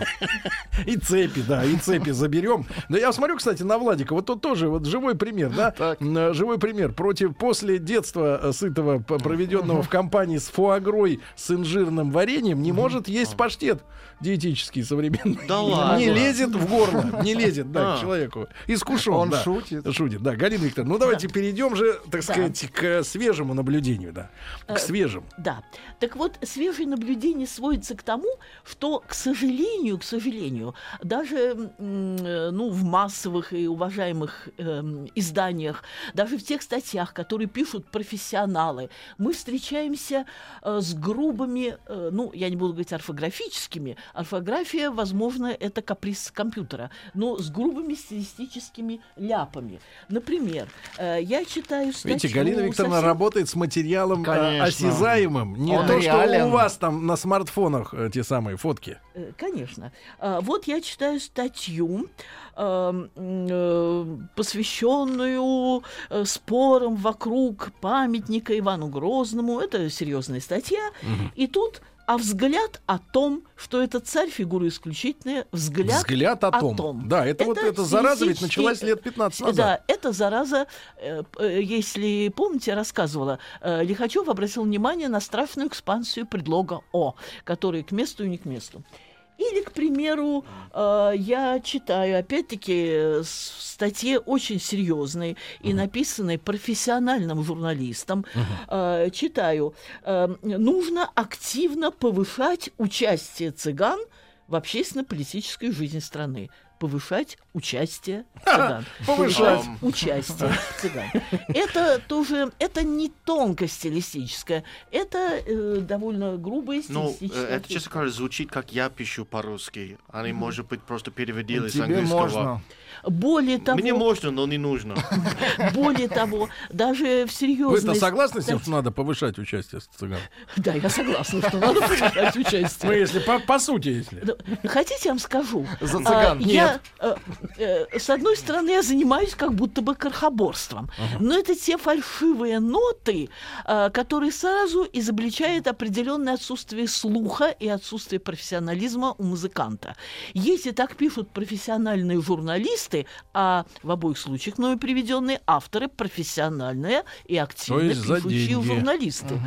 Speaker 1: И цепи, да, и цепи заберем. Но я смотрю, кстати, на Владика. Вот тут тоже вот живой пример, да?
Speaker 4: Так.
Speaker 1: Живой пример. Против после детства сытого, проведенного в компании с фуагрой с инжирным вареньем, не может есть паштет диетический современный.
Speaker 3: Да ладно.
Speaker 1: Не лезет в горло. Не лезет, да,
Speaker 3: А.
Speaker 1: к человеку. Искушен,
Speaker 4: Он шутит.
Speaker 1: Шутит, да. Галина Викторовна, ну давайте перейдем же, так сказать, к свежему наблюдению, да. К
Speaker 2: Э,
Speaker 1: свежим.
Speaker 2: Да. Так вот, свежее наблюдение сводится к тому, что, к сожалению, к сожалению, даже э, ну, в массовых и уважаемых эм, изданиях, даже в тех статьях, которые пишут профессионалы, мы встречаемся э, с грубыми, ну, я не буду говорить орфографическими, орфография, возможно, это каприз компьютера, но с грубыми стилистическими ляпами. Например, э, я читаю статью...
Speaker 1: Видите, Галина Викторовна
Speaker 2: совсем-
Speaker 1: работает с материалом э,
Speaker 4: Конечно.
Speaker 1: осязаемым. Не
Speaker 4: Он
Speaker 1: то, что
Speaker 4: реален.
Speaker 1: у вас там на смартфонах э, те самые фотки.
Speaker 2: Э, Конечно. А, Вот я читаю статью, эм, э, посвященную э, спорам вокруг памятника Ивану Грозному. Это серьезная статья. И тут а взгляд о том, что это царь фигура исключительная, взгляд,
Speaker 1: Взгляд о том. Да, это, вот эта зараза ведь началась лет 15 назад.
Speaker 2: Да, эта зараза, э, э, если помните, я рассказывала, э, Лихачев обратил внимание на страшную экспансию предлога «о», который к месту и не к месту. Или, к примеру, э, я читаю, опять-таки, э, статье очень серьезной и написанной профессиональным журналистом, э, читаю, нужно активно повышать участие цыган в общественно-политической жизни страны. Повышать участие цыган.
Speaker 1: повышать.
Speaker 2: участие цыган. Это тоже, это не тонко стилистическое, это э, довольно грубое
Speaker 3: Ну,
Speaker 2: стилистическое.
Speaker 3: э, это, честно говоря, звучит, как я пишу по-русски. Они, может быть, просто переводили с
Speaker 4: Тебе
Speaker 3: английского.
Speaker 4: можно.
Speaker 2: Более того,
Speaker 3: Мне можно, но не нужно.
Speaker 2: более того, даже в
Speaker 1: Вы-то
Speaker 2: серьезной...
Speaker 1: согласны с тем, что надо повышать участие цыган?
Speaker 2: Да, я согласна, что надо повышать
Speaker 1: Ну,
Speaker 2: участие.
Speaker 1: если по, по сути, если.
Speaker 2: Да, Хотите, я вам скажу?
Speaker 4: За
Speaker 2: А,
Speaker 4: цыган.
Speaker 2: я, э, э, с одной стороны, я занимаюсь как будто бы крохоборством. Но это те фальшивые ноты, э, которые сразу изобличают определенное отсутствие слуха и отсутствие профессионализма у музыканта. Если так пишут профессиональные журналисты, а в обоих случаях мною приведенные авторы профессиональные и активно пишущие журналисты.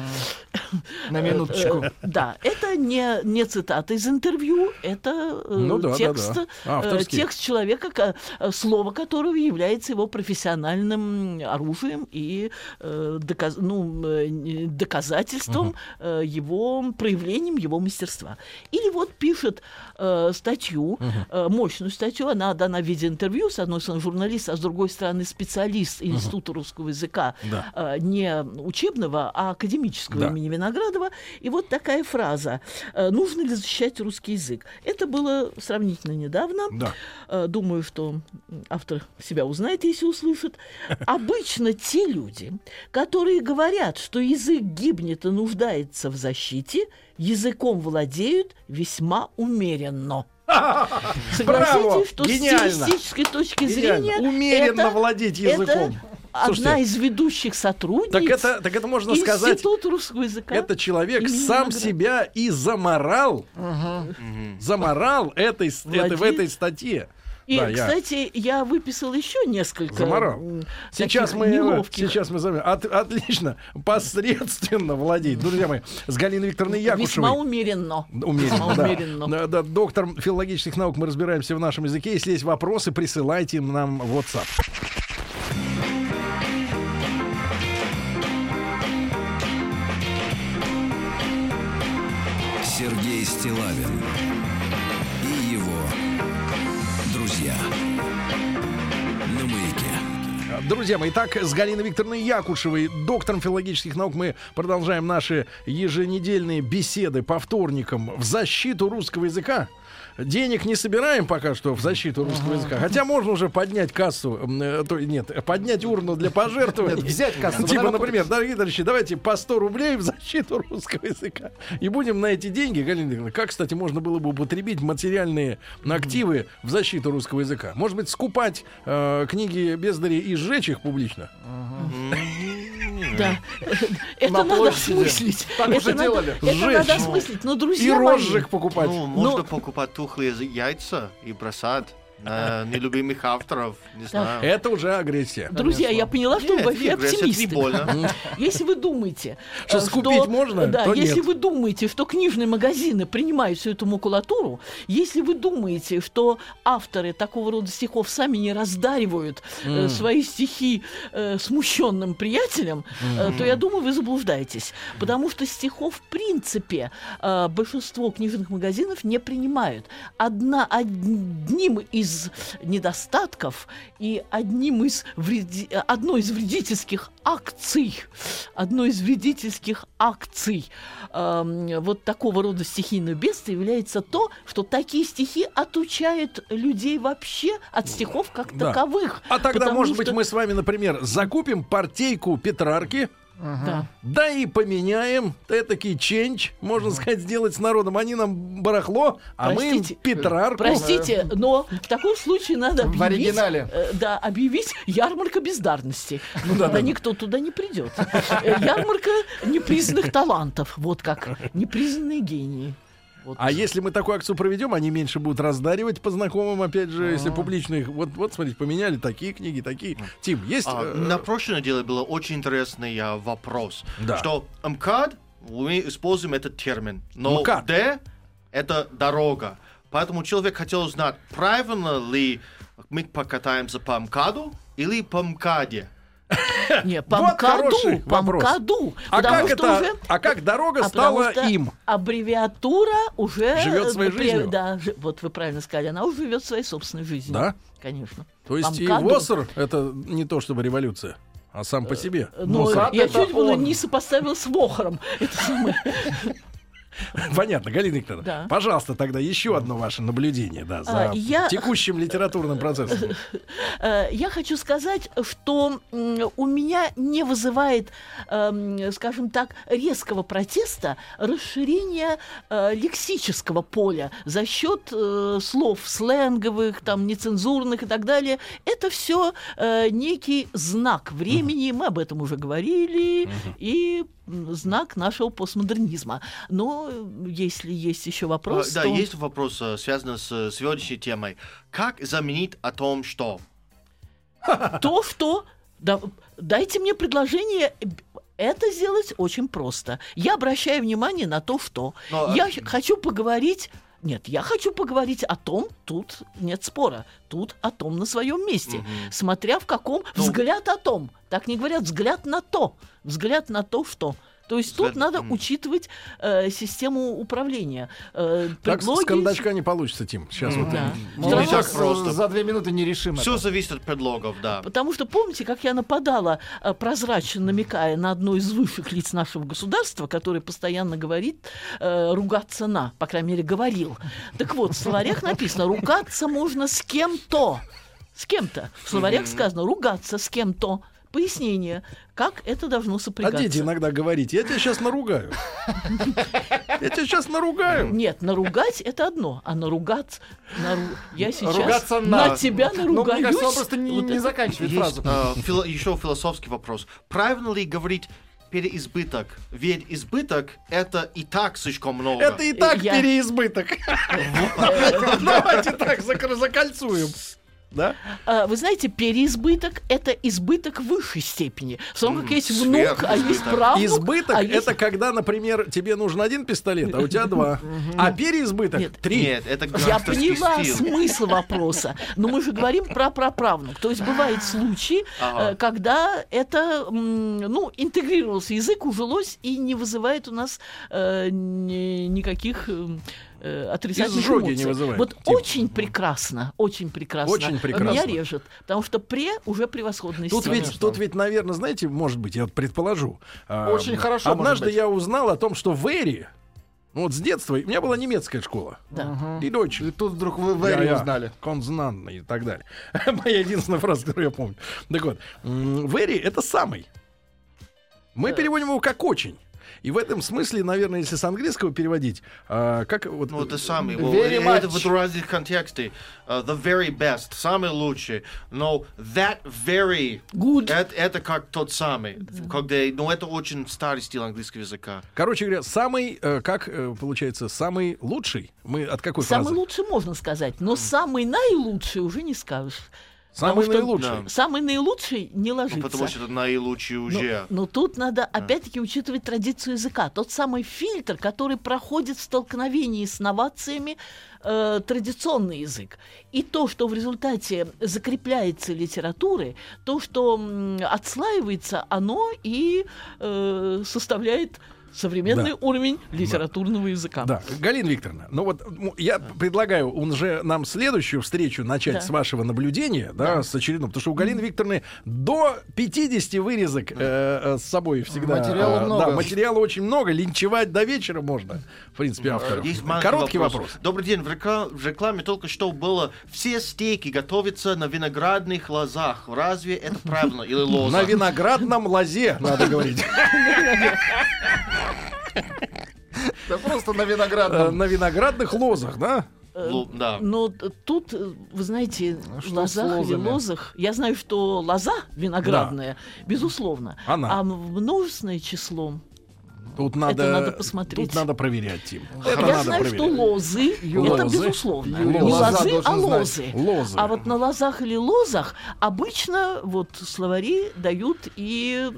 Speaker 4: На минуточку.
Speaker 2: Да, это не, не цитата из интервью, это
Speaker 1: Ну да,
Speaker 2: текст,
Speaker 1: да. Авторский.
Speaker 2: Текст человека, э, слово которого является его профессиональным оружием и э, доказ- ну, э, доказательством э, его проявлением его мастерства. Или вот пишет статью, э, мощную статью, она дана в виде интервью, с одной стороны журналист, а с другой стороны специалист Института русского языка,
Speaker 1: Да.
Speaker 2: не учебного, а академического
Speaker 1: Да.
Speaker 2: имени Виноградова. И вот такая фраза. Нужно ли защищать русский язык? Это было сравнительно недавно.
Speaker 1: Да.
Speaker 2: Э, Думаю, что автор себя узнает, если услышит. Обычно те люди, которые говорят, что язык гибнет и нуждается в защите, языком владеют весьма умеренно.
Speaker 1: Браво!
Speaker 2: Согласитесь, что
Speaker 1: Гениально!
Speaker 2: с стилистической точки
Speaker 1: Гениально.
Speaker 2: зрения
Speaker 1: Умеренно
Speaker 2: это-
Speaker 1: владеть
Speaker 2: это
Speaker 1: языком.
Speaker 2: одна
Speaker 1: Слушайте,
Speaker 2: из ведущих сотрудниц
Speaker 1: Так это, так это можно сказать,
Speaker 2: Института русского языка.
Speaker 1: это человек сам
Speaker 2: Виноградова.
Speaker 1: себя и заморал, заморал этой, с- это, в этой статье.
Speaker 2: И,
Speaker 1: Да, я-
Speaker 2: кстати, я выписал еще несколько
Speaker 1: Заморал. Сейчас мы,
Speaker 2: неловких.
Speaker 1: сейчас мы вами от- отлично, посредственно владеет. Друзья мои, с Галиной Викторовной
Speaker 2: Весьма
Speaker 1: Якушевой.
Speaker 2: умеренно.
Speaker 1: Умеренно,
Speaker 2: Весьма
Speaker 1: да.
Speaker 2: умеренно.
Speaker 1: Да, да, доктор филологических наук, мы разбираемся в нашем языке. Если есть вопросы, присылайте нам в WhatsApp.
Speaker 5: Сергей Стилавин и его друзья. На маяке.
Speaker 1: Друзья мои, так с Галиной Викторовной Якушевой, доктором филологических наук, мы продолжаем наши еженедельные беседы по вторникам в защиту русского языка. Денег не собираем пока что в защиту русского языка. Хотя можно уже поднять кассу, э, то, нет, поднять урну для пожертвований.
Speaker 4: Нет, взять кассу.
Speaker 1: Типа, например, дорогие товарищи, давайте по 100 рублей в защиту русского языка. И будем на эти деньги, Галина Николаевна, как, кстати, можно было бы употребить материальные активы в защиту русского языка? Может быть, скупать э, книги бездари и сжечь их публично?
Speaker 2: Да. Это
Speaker 4: На
Speaker 2: надо
Speaker 4: площади.
Speaker 2: осмыслить.
Speaker 4: Так
Speaker 2: Это
Speaker 4: уже
Speaker 2: надо-
Speaker 4: делали.
Speaker 2: Это надо осмыслить. Но,
Speaker 1: И
Speaker 2: друзья мои,
Speaker 1: розжиг покупать.
Speaker 3: Ну, можно
Speaker 2: Но-
Speaker 3: покупать тухлые яйца и бросать на нелюбимых авторов, не знаю.
Speaker 1: Это уже агрессия.
Speaker 2: Друзья, я поняла, что
Speaker 3: Нет,
Speaker 2: вы оптимисты. Если вы думаете,
Speaker 1: Что
Speaker 2: э,
Speaker 1: скупить можно,
Speaker 2: да, если вы думаете, что книжные магазины принимают всю эту макулатуру, если вы думаете, что авторы такого рода стихов сами не раздаривают э, свои стихи э, смущенным приятелям, то я думаю, вы заблуждаетесь, потому что стихов в принципе большинство книжных магазинов не принимают. Одна одним из недостатков и одним из вреди- э, одной из вредительских акций, одной из вредительских акций эм, вот такого рода стихийного бедствия является то, что такие стихи отучают людей вообще от стихов как
Speaker 1: Да.
Speaker 2: таковых.
Speaker 1: А тогда, может быть,
Speaker 2: что-
Speaker 1: мы с вами, например, закупим партейку Петрарки,
Speaker 2: Да.
Speaker 1: да и поменяем этакий ченч, можно сказать, сделать с народом. Они нам барахло, а мы им
Speaker 2: Простите,
Speaker 1: Петрарку.
Speaker 2: Простите, но в таком случае надо
Speaker 4: В
Speaker 2: объявить,
Speaker 4: оригинале.
Speaker 2: э, да, объявить ярмарка бездарности. Ну, тогда никто туда не придет. Э, Ярмарка непризнанных талантов. Вот как. Непризнанные гении. Вот.
Speaker 1: А если мы такую акцию проведем, они меньше будут раздаривать по знакомым, опять же, если публично их. Вот, вот, смотрите, поменяли такие книги, такие. Тим, есть.
Speaker 3: А,
Speaker 1: э,
Speaker 3: на прошлой неделе был очень интересный а, вопрос,
Speaker 1: Да.
Speaker 3: что МКАД, мы используем этот термин, но
Speaker 1: МКАД.
Speaker 3: Д это дорога. Поэтому человек хотел узнать, правильно ли мы покатаемся по МКАДу или по МКАДе.
Speaker 2: Не, по
Speaker 1: Вот
Speaker 2: МКАДу, по
Speaker 1: вопрос.
Speaker 2: МКАДу.
Speaker 1: а, как это,
Speaker 2: уже-
Speaker 1: а как дорога
Speaker 2: а
Speaker 1: стала им?
Speaker 2: Аббревиатура уже...
Speaker 1: Живет своей
Speaker 2: э,
Speaker 1: жизнью.
Speaker 2: Да, вот вы правильно сказали, она уже живет своей собственной жизнью.
Speaker 1: Да?
Speaker 2: Конечно.
Speaker 1: То есть и. ВОСР это не то чтобы революция, а сам по себе.
Speaker 2: Но
Speaker 4: МКАД
Speaker 2: я чуть было не сопоставил с Вохором. Это самое.
Speaker 1: Понятно, Галина Викторовна.
Speaker 2: Да.
Speaker 1: Пожалуйста, тогда еще одно ваше наблюдение да, за
Speaker 2: А, я-
Speaker 1: текущим литературным процессом.
Speaker 2: Э, Я хочу сказать, что у меня не вызывает, эм, скажем так, резкого протеста расширение э, лексического поля за счет э, слов сленговых, там, нецензурных и так далее. Это все некий знак времени, мы об этом уже говорили, и знак нашего постмодернизма. Но э, если есть еще вопрос,
Speaker 3: А, да,
Speaker 2: то...
Speaker 3: есть вопрос, э, связанный с э, сегодняшней темой. Как заменить о том, что?
Speaker 2: то, что... Да, дайте мне предложение. Это сделать очень просто. Я обращаю внимание на то, что...
Speaker 3: Но,
Speaker 2: я
Speaker 3: э,
Speaker 2: х- хочу поговорить... Нет, я хочу поговорить о том, тут нет спора, тут о том на своем месте. Смотря в каком...
Speaker 3: Ну-
Speaker 2: взгляд о том. Так не говорят, взгляд на то. Взгляд на то, что... То есть тут надо учитывать э, систему управления. Э,
Speaker 1: Так с
Speaker 2: предлоги-
Speaker 1: кондачка не получится, Тим. Сейчас вот.
Speaker 2: Да. Равно
Speaker 4: сейчас
Speaker 3: так просто.
Speaker 4: за две минуты не решим
Speaker 3: Все
Speaker 4: это.
Speaker 3: зависит от предлогов, да.
Speaker 2: Потому что помните, как я нападала, э, прозрачно намекая на одно из высших лиц нашего государства, который постоянно говорит э, ругаться на, по крайней мере, говорил. Так вот, в словарях написано, ругаться можно с кем-то. С кем-то. В словарях сказано, ругаться с кем-то. Пояснение, как это должно
Speaker 1: А
Speaker 2: сопрягаться.
Speaker 1: дети иногда говорите, я тебя сейчас наругаю. Я тебя сейчас наругаю.
Speaker 2: Нет, наругать это одно, а наругаться, нару- я сейчас
Speaker 4: Ругаться на.
Speaker 2: тебя
Speaker 4: Ну,
Speaker 2: наругаюсь.
Speaker 4: мне кажется, он просто не,
Speaker 2: Вот
Speaker 4: не
Speaker 2: это-
Speaker 4: заканчивает
Speaker 3: Есть
Speaker 4: фразу.
Speaker 3: э, фило- еще философский вопрос. Правильно ли говорить переизбыток? Ведь избыток это и так слишком много.
Speaker 1: Это и так
Speaker 2: Я-
Speaker 1: переизбыток. Давайте так закольцуем. Да?
Speaker 2: А, Вы знаете, переизбыток – это избыток в высшей степени. В том, как есть внук, а есть правнук.
Speaker 1: Избыток
Speaker 2: а есть-
Speaker 1: это когда, например, тебе нужен один пистолет, а у тебя два. А переизбыток
Speaker 2: Нет.
Speaker 1: три.
Speaker 3: Нет, это
Speaker 2: Я поняла смысл вопроса, но мы же говорим про праправнук. То есть бывают случаи,
Speaker 3: Ага.
Speaker 2: э, когда это, ну, интегрировался язык, ужилось и не вызывает у нас э, ни- никаких м, э, отрицательных
Speaker 1: Изжоги
Speaker 2: эмоций.
Speaker 1: не вызывает,
Speaker 2: Вот
Speaker 1: Тим.
Speaker 2: очень прекрасно, очень прекрасно.
Speaker 1: Очень прекрасно.
Speaker 2: Меня режет, потому что пре уже превосходный
Speaker 1: Тут
Speaker 2: стиль.
Speaker 1: ведь,
Speaker 4: Конечно.
Speaker 1: тут ведь, наверное, знаете, может быть, я вот предположу. а,
Speaker 4: Очень хорошо,
Speaker 1: Однажды я узнал о том, что Вэри, Ну, вот с детства у меня была немецкая школа.
Speaker 2: Да.
Speaker 1: И дочь.
Speaker 4: И тут вдруг вы Вэри узнали.
Speaker 1: Конзнанный и так далее. Моя единственная фраза, которую я помню. Так вот, very — это самый. Мы переводим его как очень. И в этом смысле, наверное, если с английского переводить, а, как вот...
Speaker 3: Ну, это самый. well,
Speaker 4: Very
Speaker 3: э, это в разных контексте. Uh, the very best, самый лучший. Но that very...
Speaker 2: Good.
Speaker 3: Это, это как тот самый. Когда, ну, это очень старый стиль английского языка.
Speaker 1: Короче говоря, самый, э, как э, получается, самый лучший? Мы от какой
Speaker 2: Самый
Speaker 1: фразы?
Speaker 2: лучший можно сказать, но самый наилучший уже не скажешь.
Speaker 1: Самый
Speaker 2: Потому что
Speaker 1: наилучший.
Speaker 3: Да.
Speaker 2: Самый наилучший не
Speaker 3: Ну,
Speaker 2: ложится.
Speaker 3: потому что это наилучший
Speaker 2: Но,
Speaker 3: уже.
Speaker 2: но тут надо опять-таки учитывать традицию языка. Тот самый фильтр, который проходит в столкновении с новациями э, традиционный язык. И то, что в результате закрепляется литературой, то, что м, отслаивается, оно и э, составляет современный
Speaker 1: Да.
Speaker 2: уровень литературного языка.
Speaker 1: Да, Галина Викторовна, ну вот м, я предлагаю уже нам следующую встречу начать
Speaker 2: Да.
Speaker 1: с вашего наблюдения, да, с очередным, потому что у Галины Викторовны до 50 вырезок э, э, с собой всегда.
Speaker 4: Материала
Speaker 1: э,
Speaker 4: много.
Speaker 1: Да, материала очень много, линчевать до вечера можно, в принципе, авторов.
Speaker 3: Есть
Speaker 1: Короткий вопрос.
Speaker 3: Добрый день. В, рекла- в рекламе только что было все стейки готовятся на виноградных лозах. Разве это правильно? Или лоза?
Speaker 1: На виноградном лозе, надо говорить.
Speaker 4: Да просто на
Speaker 1: Э,
Speaker 4: виноградном.
Speaker 1: На виноградных лозах, да?
Speaker 3: Лу- Да.
Speaker 2: Но тут, э, вы знаете,
Speaker 4: А что
Speaker 2: лозах или лозах, я знаю, что лоза виноградная, безусловно,
Speaker 1: Она.
Speaker 2: а множественное число.
Speaker 1: Тут надо,
Speaker 2: надо посмотреть.
Speaker 1: Тут надо проверять, Тим. Это
Speaker 2: я
Speaker 1: надо
Speaker 2: знаю,
Speaker 1: проверять.
Speaker 2: что лозы, это
Speaker 1: Лозы.
Speaker 2: безусловно.
Speaker 1: Юлия
Speaker 2: Не
Speaker 1: Лоза
Speaker 2: лозы, а лозы.
Speaker 1: Лозы.
Speaker 2: А вот на лозах или лозах обычно вот словари дают и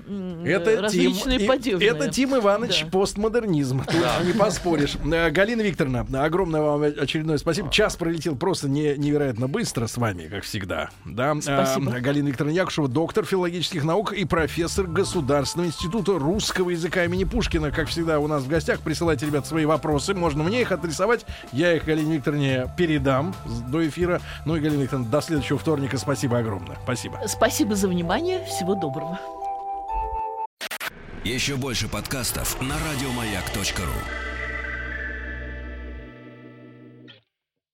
Speaker 1: Это Тим,
Speaker 2: различные поддержные.
Speaker 1: это Тим Иванович
Speaker 2: Да.
Speaker 1: постмодернизм. Тут не поспоришь. Э, Галина Викторовна, огромное вам очередное спасибо. Час пролетел просто не- невероятно быстро с вами, как всегда. Да.
Speaker 2: Спасибо.
Speaker 1: А, Галина Викторовна Якушева, доктор филологических наук и профессор Государственного института русского языка имени Пушкина. Как всегда, у нас в гостях. Присылайте, ребят, свои вопросы. Можно мне их адресовать. Я их Галине Викторовне передам до эфира. Ну и, Галина Викторовна, до следующего вторника. Спасибо огромное. Спасибо.
Speaker 2: Спасибо за внимание. Всего доброго.
Speaker 5: Еще больше подкастов на радиомаяк.ру.